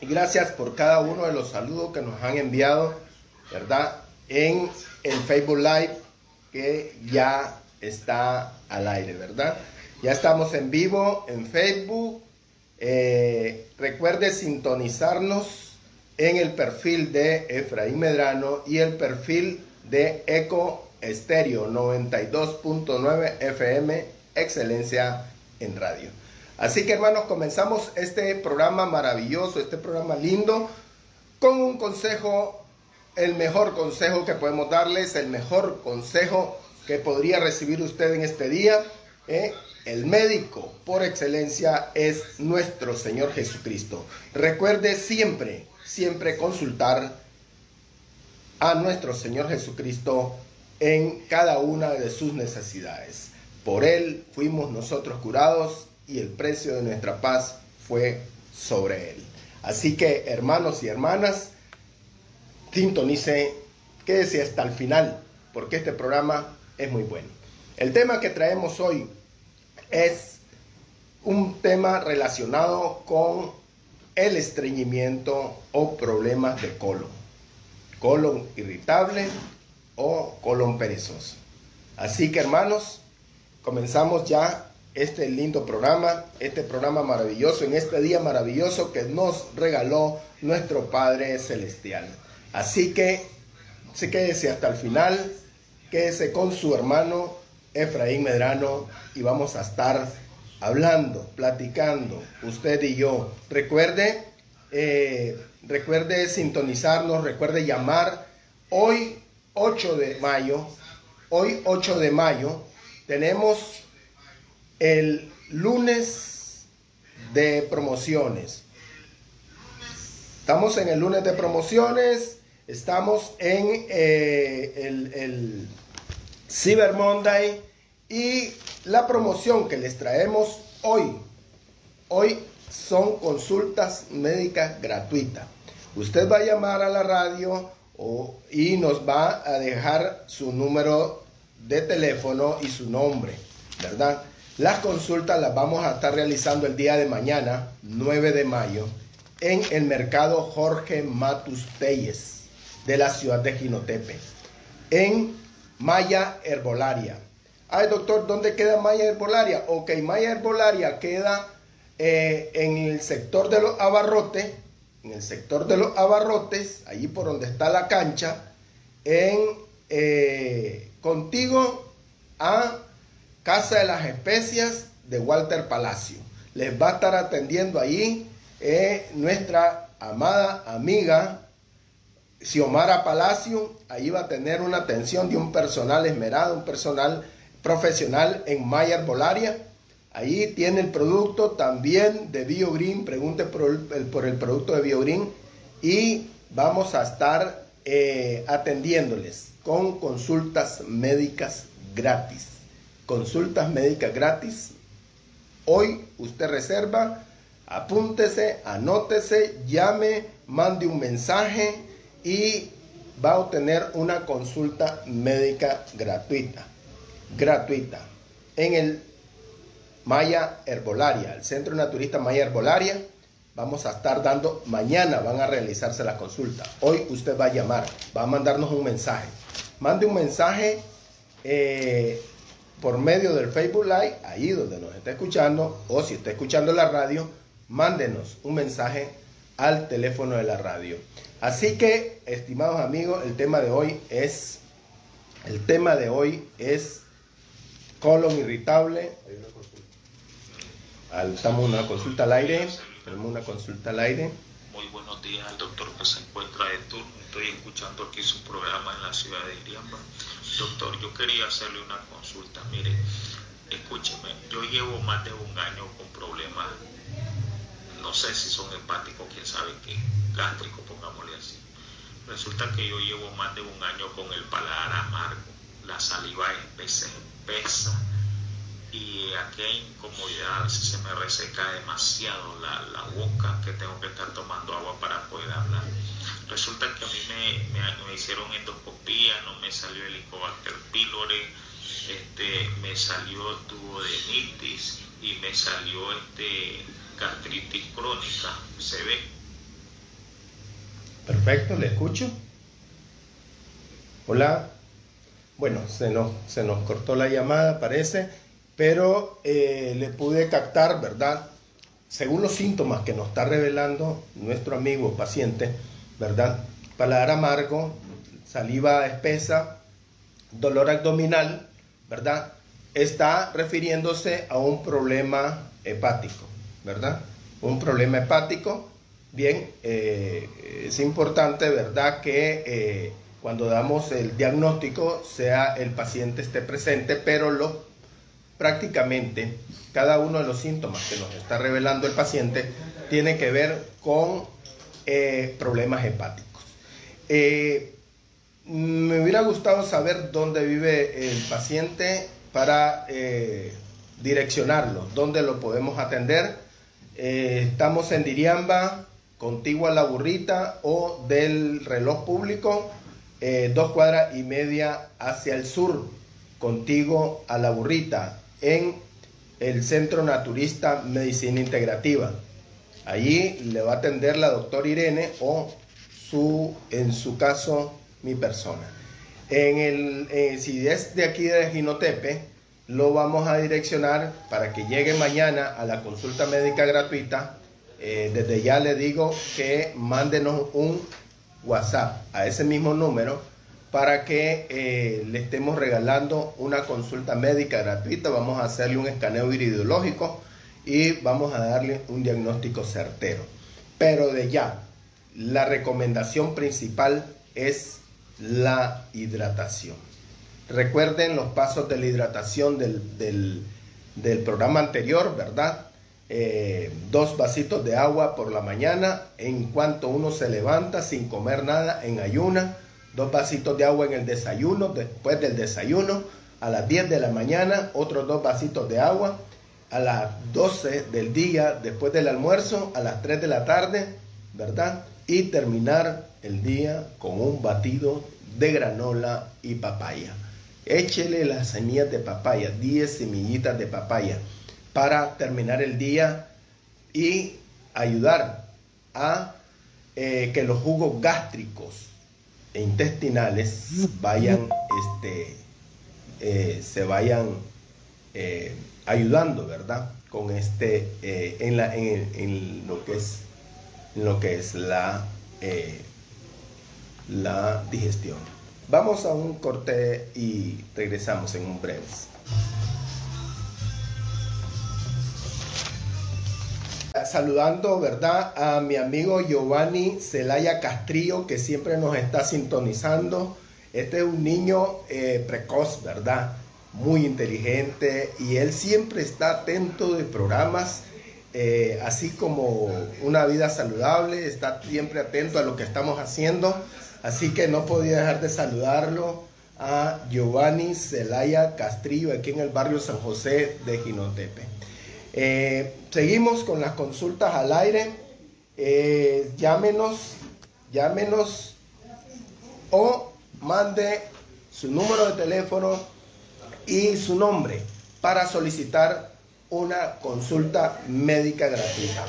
Y gracias por cada uno de los saludos que nos han enviado, ¿verdad? En el Facebook Live que ya está al aire, ¿verdad? Ya estamos en vivo en Facebook. Eh, recuerde sintonizarnos en el perfil de Efraín Medrano y el perfil de Eco Estéreo 92.9 FM, excelencia en radio. Así que hermanos, comenzamos este programa maravilloso, este programa lindo, con un consejo, el mejor consejo que podemos darles, el mejor consejo que podría recibir usted en este día. ¿eh? El médico por excelencia es nuestro Señor Jesucristo. Recuerde siempre, siempre consultar a nuestro Señor Jesucristo en cada una de sus necesidades. Por Él fuimos nosotros curados y el precio de nuestra paz fue sobre Él. Así que hermanos y hermanas, sintonice, quédese hasta el final, porque este programa es muy bueno. El tema que traemos hoy es un tema relacionado con el estreñimiento o problemas de colon. Colon irritable o colon perezoso. Así que hermanos, comenzamos ya este lindo programa, este programa maravilloso, en este día maravilloso que nos regaló nuestro Padre Celestial. Así que se quédese hasta el final, quédese con su hermano Efraín Medrano y vamos a estar hablando, platicando, usted y yo. Recuerde, eh, recuerde sintonizarnos, recuerde llamar. Hoy, 8 de mayo, hoy 8 de mayo, tenemos el lunes de promociones. Estamos en el lunes de promociones, estamos en eh, el, el Cyber Monday y la promoción que les traemos hoy, hoy son consultas médicas gratuitas. Usted va a llamar a la radio y nos va a dejar su número de teléfono y su nombre, ¿verdad? Las consultas las vamos a estar realizando el día de mañana, 9 de mayo, en el mercado Jorge Matus Telles de la ciudad de Ginotepe, en Maya Herbolaria. Ay, doctor, ¿dónde queda Maya Herbolaria? Ok, Maya Herbolaria queda eh, en el sector de los abarrotes, en el sector de los abarrotes, allí por donde está la cancha, en eh, contigo a Casa de las Especias de Walter Palacio. Les va a estar atendiendo ahí eh, nuestra amada amiga Xiomara Palacio. Ahí va a tener una atención de un personal esmerado, un personal profesional en Mayer Bolaria. Ahí tiene el producto también de BioGreen. Pregunte por el, por el producto de BioGreen. Y vamos a estar eh, atendiéndoles con consultas médicas gratis consultas médicas gratis. Hoy usted reserva, apúntese, anótese, llame, mande un mensaje y va a obtener una consulta médica gratuita. Gratuita. En el Maya Herbolaria, el Centro Naturista Maya Herbolaria. Vamos a estar dando, mañana van a realizarse las consultas. Hoy usted va a llamar, va a mandarnos un mensaje. Mande un mensaje eh, por medio del Facebook Live, ahí donde nos está escuchando, o si está escuchando la radio, mándenos un mensaje al teléfono de la radio. Así que, estimados amigos, el tema de hoy es, el tema de hoy es colon irritable. Estamos una consulta al aire. Tenemos una consulta al aire. Muy buenos días al doctor que se encuentra de turno. Estoy escuchando aquí su programa en la ciudad de Iriamba. Doctor, yo quería hacerle una consulta. Mire, escúcheme, yo llevo más de un año con problemas, no sé si son hepáticos, quién sabe qué, gástricos, pongámosle así. Resulta que yo llevo más de un año con el paladar amargo, la saliva espesa, espesa y aquella incomodidad, a se me reseca demasiado la, la boca que tengo que estar tomando agua para poder hablar Resulta que a mí me, hicieron endoscopía, no me salió el Helicobacter pylori, este, me salió tubo de nitis y me salió este gastritis crónica, se ve. Perfecto, le escucho. Hola. Bueno, se nos, se nos cortó la llamada, parece, pero eh, le pude captar, ¿verdad? Según los síntomas que nos está revelando nuestro amigo paciente, ¿verdad? Paladar amargo, saliva espesa, dolor abdominal, ¿verdad? Está refiriéndose a un problema hepático, ¿verdad? Un problema hepático. Bien, eh, es importante, ¿verdad? Que eh, cuando damos el diagnóstico sea el paciente esté presente, pero lo, prácticamente cada uno de los síntomas que nos está revelando el paciente tiene que ver con eh, problemas hepáticos. Eh, me hubiera gustado saber dónde vive el paciente para eh, direccionarlo, dónde lo podemos atender. estamos en Diriamba, contigua a la burrita o del reloj público dos cuadras y media hacia el sur, contigo a la burrita, en el Centro Naturista Medicina Integrativa. Allí le va a atender la doctora Irene o su, en su caso, mi persona. En el, eh, si es de aquí de Ginotepe, lo vamos a direccionar para que llegue mañana a la consulta médica gratuita. Eh, desde ya le digo que mándenos un WhatsApp a ese mismo número para que eh, le estemos regalando una consulta médica gratuita. Vamos a hacerle un escaneo iridiológico y vamos a darle un diagnóstico certero. Pero de ya, la recomendación principal es la hidratación. Recuerden los pasos de la hidratación del, del programa anterior, ¿verdad? Eh, dos vasitos de agua por la mañana en cuanto uno se levanta sin comer nada en ayuna, dos vasitos de agua en el desayuno, después del desayuno, a las 10 de la mañana, otros dos vasitos de agua, a las 12 del día, después del almuerzo, a las 3 de la tarde, ¿verdad? Y terminar el día con un batido de granola y papaya. Échele las semillas de papaya, 10 semillitas de papaya para terminar el día y ayudar a eh, que los jugos gástricos e intestinales vayan, este, eh, se vayan eh, ayudando, ¿verdad? Con este, en, la, en, lo que es, lo que es la, la digestión. Vamos a un corte y regresamos en un breve. saludando, ¿verdad? A mi amigo Giovanni Celaya Castrillo, que siempre nos está sintonizando. Este es un niño eh, precoz, ¿verdad? Muy inteligente y él siempre está atento de programas, eh, así como una vida saludable, está siempre atento a lo que estamos haciendo. Así que no podía dejar de saludarlo a Giovanni Celaya Castrillo, aquí en el barrio San José de Ginotepe. Eh, seguimos con las consultas al aire. Eh, llámenos, llámenos o mande su número de teléfono y su nombre para solicitar una consulta médica gratuita.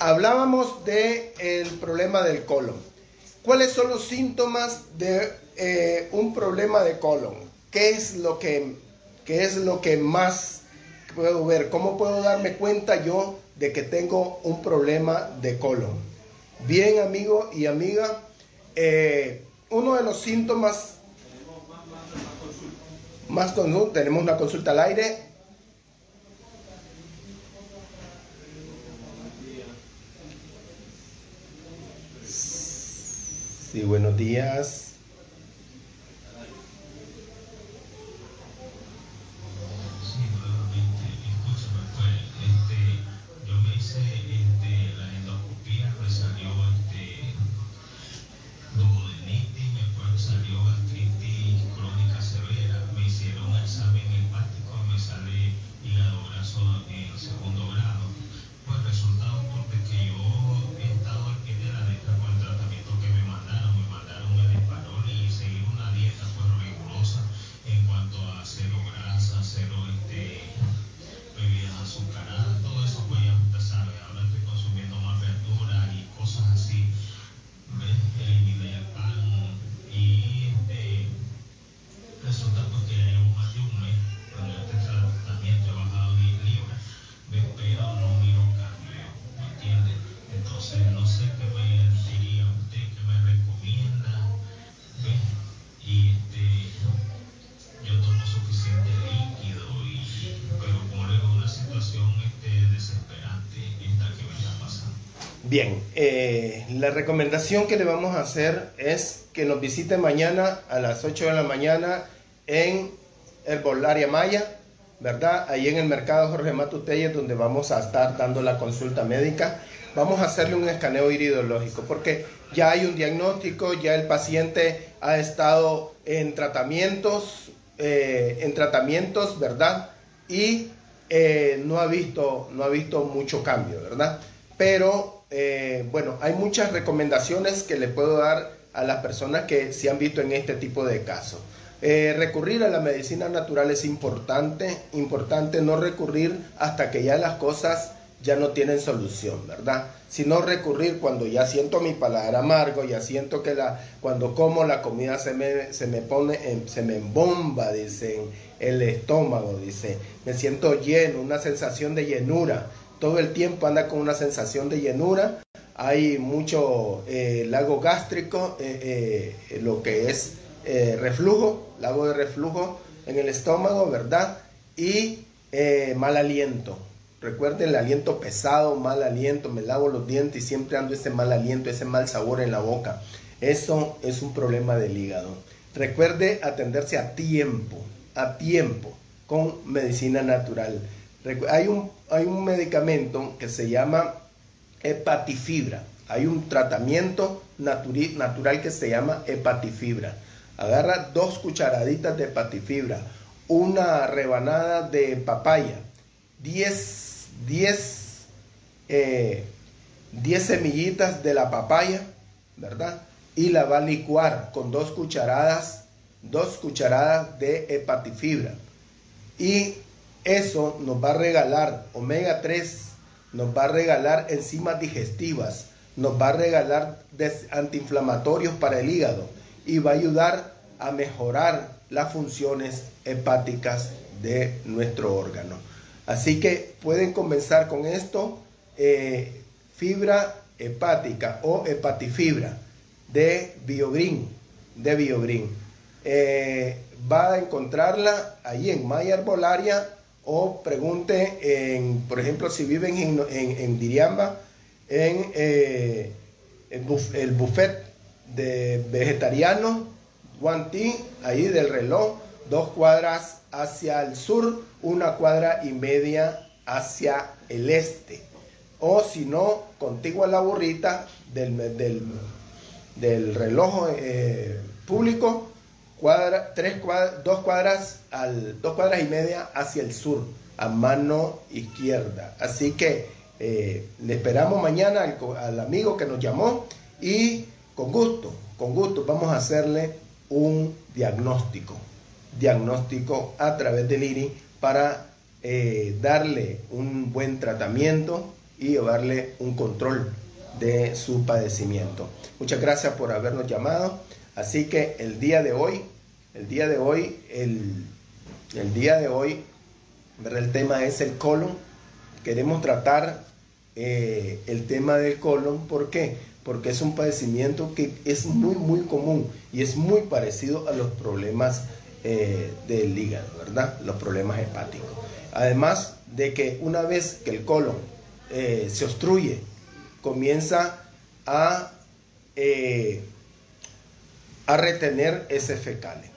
Hablábamos del el problema del colon. ¿Cuáles son los síntomas de eh, un problema de colon? ¿Qué es lo que, qué es lo que más puedo ver? ¿Cómo puedo darme cuenta yo de que tengo un problema de colon? Bien, amigo y amiga, eh, uno de los síntomas más comunes, tenemos una consulta al aire. Sí, buenos días. Bien, eh, la recomendación que le vamos a hacer es que nos visite mañana a las 8 de la mañana en Herbolaria Maya, ¿verdad? Ahí en el mercado Jorge Matutelles, donde vamos a estar dando la consulta médica. Vamos a hacerle un escaneo iridológico, porque ya hay un diagnóstico, ya el paciente ha estado en tratamientos, eh, en tratamientos, ¿verdad? Y eh, no, ha visto, no ha visto mucho cambio, ¿verdad? Pero eh, bueno, hay muchas recomendaciones que le puedo dar a las personas que se han visto en este tipo de casos. Eh, recurrir a la medicina natural es importante, importante no recurrir hasta que ya las cosas ya no tienen solución, ¿verdad? Sino recurrir cuando ya siento mi paladar amargo, ya siento que la, cuando como la comida se me, se me pone, se me embomba, dicen, el estómago, dice, me siento lleno, una sensación de llenura, todo el tiempo anda con una sensación de llenura, hay mucho eh, lago gástrico, eh, eh, lo que es reflujo, lago de reflujo en el estómago, ¿verdad? Y mal aliento. Recuerden el aliento pesado, mal aliento, me lavo los dientes y siempre ando ese mal aliento, ese mal sabor en la boca. Eso es un problema del hígado. Recuerde atenderse a tiempo, a tiempo, con medicina natural. Hay un, hay un medicamento que se llama hepatifibra. Hay un tratamiento natural que se llama hepatifibra. Agarra dos cucharaditas de hepatifibra, una rebanada de papaya, 10, 10, eh, semillitas de la papaya, ¿verdad? Y la va a licuar con dos cucharadas, dos cucharadas de hepatifibra. Y eso nos va a regalar omega 3, nos va a regalar enzimas digestivas, nos va a regalar antiinflamatorios para el hígado y va a ayudar a mejorar las funciones hepáticas de nuestro órgano. Así que pueden comenzar con esto, eh, fibra hepática o hepatifibra de Biogreen, de Biogreen. Eh, va a encontrarla ahí en Maya Herbolaria o pregunte, en, por ejemplo, si viven en, en, Diriamba, en eh, el, buffet de vegetariano, Guantí, ahí del reloj, dos cuadras hacia el sur, una cuadra y media hacia el este. O si no, contigo a la burrita del, del, reloj eh, público, cuadra, tres dos cuadras al, dos cuadras y media hacia el sur, a mano izquierda. Así que eh, le esperamos mañana al, amigo que nos llamó y con gusto, con gusto vamos a hacerle un diagnóstico, diagnóstico a través del IRI para eh, darle un buen tratamiento y llevarle un control de su padecimiento. Muchas gracias por habernos llamado. Así que el día de hoy, el día de hoy, el, día de hoy, el tema es el colon. Queremos tratar eh, el tema del colon. ¿Por qué? Porque es un padecimiento que es muy, muy común y es muy parecido a los problemas eh, del hígado, ¿verdad? Los problemas hepáticos. Además de que una vez que el colon eh, se obstruye, comienza a a retener heces fecales.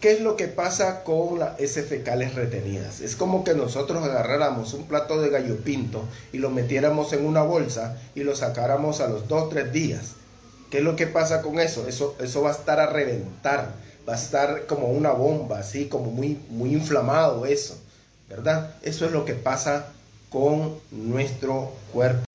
¿Qué es lo que pasa con las fecales retenidas? Es como que nosotros agarráramos un plato de gallo pinto y lo metiéramos en una bolsa y lo sacáramos a los 2 tres días. ¿Qué es lo que pasa con eso? Eso, eso va a estar a reventar, va a estar como una bomba, así como muy, muy inflamado eso, ¿verdad? Eso es lo que pasa con nuestro cuerpo